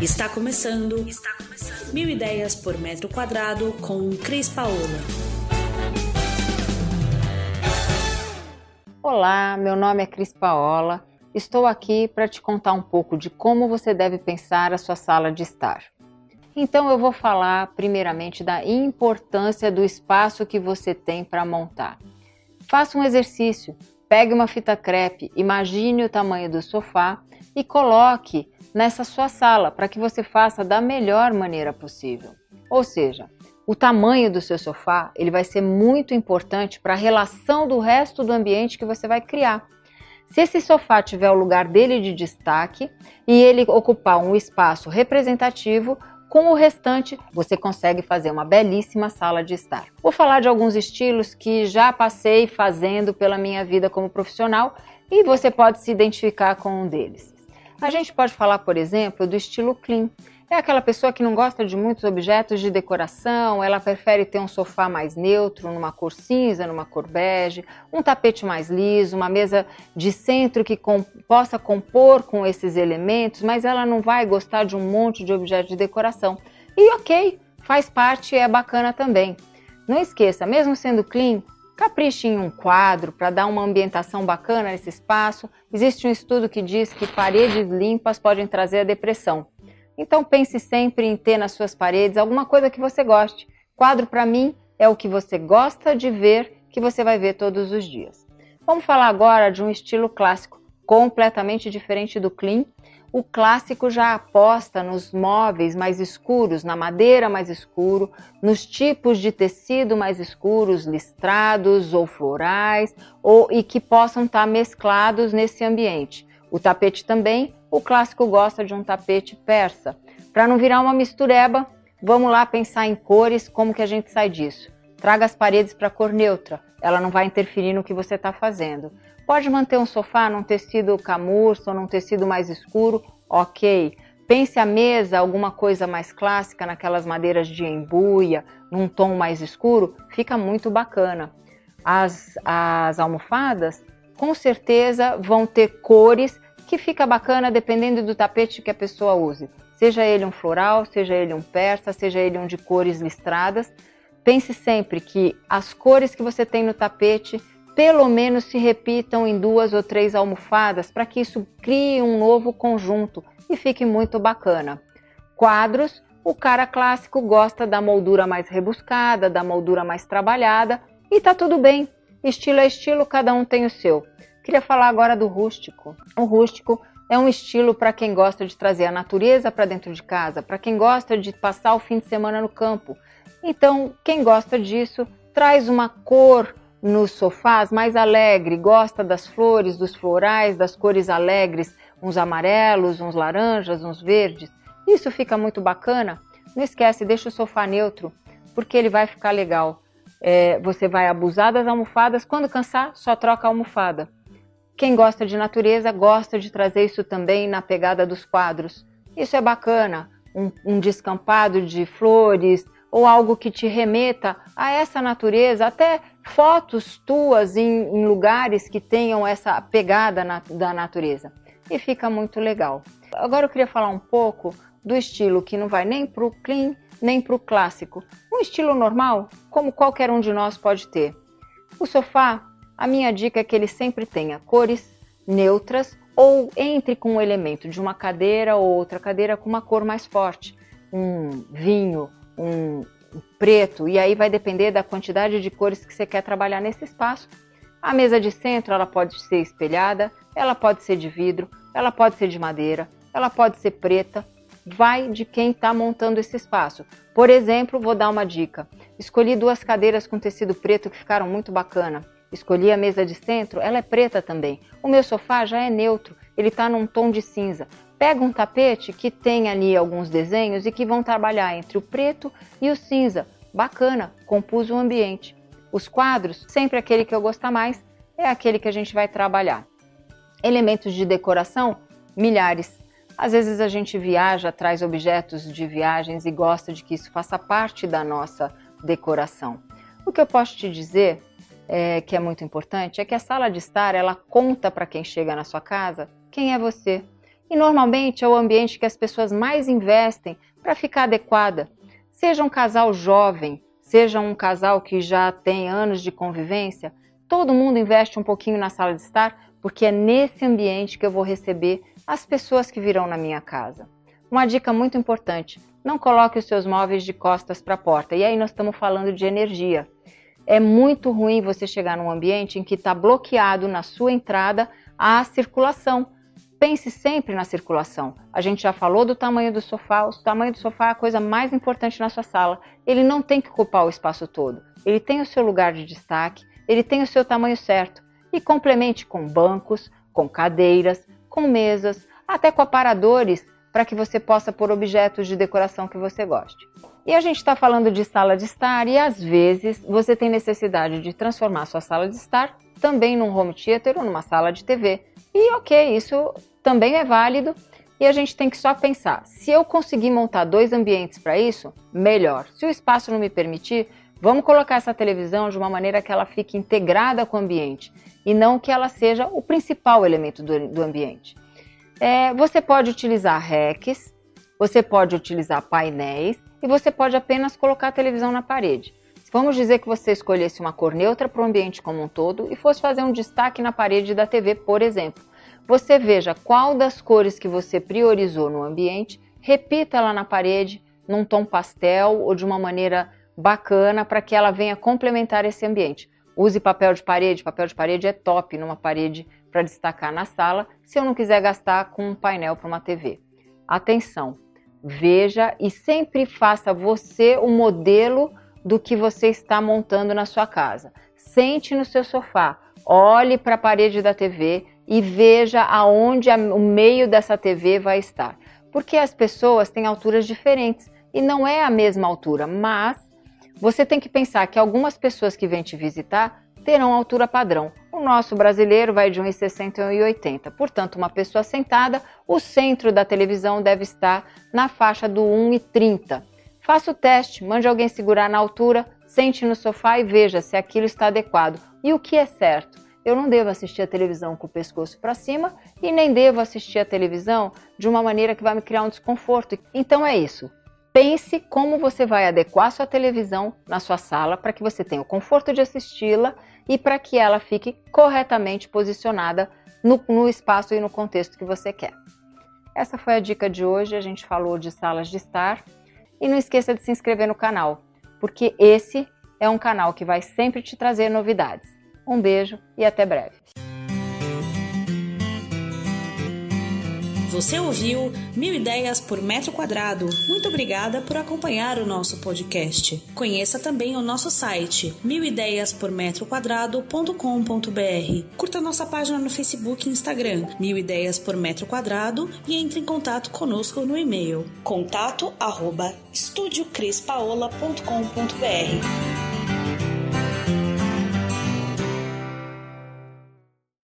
Está começando. Está começando. Mil ideias por metro quadrado com Cris Paola. Olá, meu nome é Cris Paola. Estou aqui para te contar um pouco de como você deve pensar a sua sala de estar. Então eu vou falar primeiramente da importância do espaço que você tem para montar. Faça um exercício, pegue uma fita crepe, imagine o tamanho do sofá e coloque nessa sua sala para que você faça da melhor maneira possível. Ou seja, o tamanho do seu sofá ele vai ser muito importante para a relação do resto do ambiente que você vai criar. Se esse sofá tiver o lugar dele de destaque e ele ocupar um espaço representativo, com o restante você consegue fazer uma belíssima sala de estar. Vou falar de alguns estilos que já passei fazendo pela minha vida como profissional e você pode se identificar com um deles. A gente pode falar, por exemplo, do estilo clean. É aquela pessoa que não gosta de muitos objetos de decoração, ela prefere ter um sofá mais neutro, numa cor cinza, numa cor bege, um tapete mais liso, uma mesa de centro que com, possa compor com esses elementos, mas ela não vai gostar de um monte de objetos de decoração. E ok, faz parte é bacana também. Não esqueça, mesmo sendo clean, Capriche em um quadro para dar uma ambientação bacana nesse espaço. Existe um estudo que diz que paredes limpas podem trazer a depressão. Então pense sempre em ter nas suas paredes alguma coisa que você goste. Quadro para mim é o que você gosta de ver, que você vai ver todos os dias. Vamos falar agora de um estilo clássico, completamente diferente do clean, o clássico já aposta nos móveis mais escuros, na madeira mais escuro, nos tipos de tecido mais escuros, listrados ou florais, ou e que possam estar mesclados nesse ambiente. O tapete também, o clássico gosta de um tapete persa. Para não virar uma mistureba, vamos lá pensar em cores, como que a gente sai disso? Traga as paredes para cor neutra, ela não vai interferir no que você está fazendo. Pode manter um sofá num tecido camurça ou num tecido mais escuro, ok. Pense a mesa, alguma coisa mais clássica, naquelas madeiras de embuia, num tom mais escuro, fica muito bacana. As, as almofadas, com certeza, vão ter cores que fica bacana dependendo do tapete que a pessoa use. Seja ele um floral, seja ele um persa, seja ele um de cores listradas. Pense sempre que as cores que você tem no tapete pelo menos se repitam em duas ou três almofadas para que isso crie um novo conjunto e fique muito bacana. Quadros, o cara clássico gosta da moldura mais rebuscada, da moldura mais trabalhada e tá tudo bem. Estilo é estilo, cada um tem o seu. Queria falar agora do rústico. O rústico é um estilo para quem gosta de trazer a natureza para dentro de casa, para quem gosta de passar o fim de semana no campo. Então, quem gosta disso, traz uma cor nos sofás mais alegre, gosta das flores, dos florais, das cores alegres, uns amarelos, uns laranjas, uns verdes. Isso fica muito bacana. Não esquece, deixa o sofá neutro, porque ele vai ficar legal. É, você vai abusar das almofadas, quando cansar, só troca a almofada. Quem gosta de natureza gosta de trazer isso também na pegada dos quadros. Isso é bacana, um, um descampado de flores, ou algo que te remeta a essa natureza, até fotos tuas em, em lugares que tenham essa pegada na, da natureza. E fica muito legal. Agora eu queria falar um pouco do estilo que não vai nem para o clean nem para o clássico. Um estilo normal, como qualquer um de nós pode ter. O sofá, a minha dica é que ele sempre tenha cores neutras ou entre com um elemento de uma cadeira ou outra cadeira com uma cor mais forte. Um vinho, um preto, e aí vai depender da quantidade de cores que você quer trabalhar nesse espaço. A mesa de centro ela pode ser espelhada, ela pode ser de vidro, ela pode ser de madeira, ela pode ser preta, vai de quem está montando esse espaço. Por exemplo, vou dar uma dica. Escolhi duas cadeiras com tecido preto que ficaram muito bacana. Escolhi a mesa de centro, ela é preta também. O meu sofá já é neutro, ele está num tom de cinza. Pega um tapete que tem ali alguns desenhos e que vão trabalhar entre o preto e o cinza. Bacana, compus o ambiente. Os quadros, sempre aquele que eu gosto mais, é aquele que a gente vai trabalhar. Elementos de decoração, milhares. Às vezes a gente viaja, traz objetos de viagens e gosta de que isso faça parte da nossa decoração. O que eu posso te dizer, é, que é muito importante, é que a sala de estar ela conta para quem chega na sua casa quem é você E normalmente é o ambiente que as pessoas mais investem para ficar adequada. Seja um casal jovem, seja um casal que já tem anos de convivência, todo mundo investe um pouquinho na sala de estar, porque é nesse ambiente que eu vou receber as pessoas que virão na minha casa. Uma dica muito importante: não coloque os seus móveis de costas para a porta. E aí nós estamos falando de energia. É muito ruim você chegar num ambiente em que está bloqueado na sua entrada a circulação. Pense sempre na circulação. A gente já falou do tamanho do sofá. O tamanho do sofá é a coisa mais importante na sua sala. Ele não tem que ocupar o espaço todo. Ele tem o seu lugar de destaque, ele tem o seu tamanho certo. E complemente com bancos, com cadeiras, com mesas, até com aparadores para que você possa pôr objetos de decoração que você goste. E a gente está falando de sala de estar e às vezes você tem necessidade de transformar sua sala de estar também num home theater ou numa sala de TV. E ok, isso também é válido e a gente tem que só pensar: se eu conseguir montar dois ambientes para isso, melhor. Se o espaço não me permitir, vamos colocar essa televisão de uma maneira que ela fique integrada com o ambiente e não que ela seja o principal elemento do, do ambiente. É, você pode utilizar racks, você pode utilizar painéis e você pode apenas colocar a televisão na parede. Vamos dizer que você escolhesse uma cor neutra para o ambiente como um todo e fosse fazer um destaque na parede da TV, por exemplo. Você veja qual das cores que você priorizou no ambiente, repita ela na parede num tom pastel ou de uma maneira bacana para que ela venha complementar esse ambiente. Use papel de parede, papel de parede é top numa parede para destacar na sala, se eu não quiser gastar com um painel para uma TV. Atenção, veja e sempre faça você o modelo do que você está montando na sua casa. Sente no seu sofá, olhe para a parede da TV e veja aonde o meio dessa TV vai estar. Porque as pessoas têm alturas diferentes e não é a mesma altura, mas você tem que pensar que algumas pessoas que vêm te visitar terão altura padrão. O nosso brasileiro vai de 1,60 a 1,80. Portanto, uma pessoa sentada, o centro da televisão deve estar na faixa do 1,30. Faça o teste, mande alguém segurar na altura, sente no sofá e veja se aquilo está adequado. E o que é certo? Eu não devo assistir a televisão com o pescoço para cima e nem devo assistir a televisão de uma maneira que vai me criar um desconforto. Então é isso. Pense como você vai adequar sua televisão na sua sala para que você tenha o conforto de assisti-la e para que ela fique corretamente posicionada no, no espaço e no contexto que você quer. Essa foi a dica de hoje. A gente falou de salas de estar. E não esqueça de se inscrever no canal, porque esse é um canal que vai sempre te trazer novidades. Um beijo e até breve. Você ouviu Mil Ideias por Metro Quadrado. Muito obrigada por acompanhar o nosso podcast. Conheça também o nosso site milideiaspormetroquadrado.com.br. Curta nossa página no Facebook e Instagram, Mil Ideias por Metro Quadrado, e entre em contato conosco no e-mail contato arroba estudiocrispaola.com.br.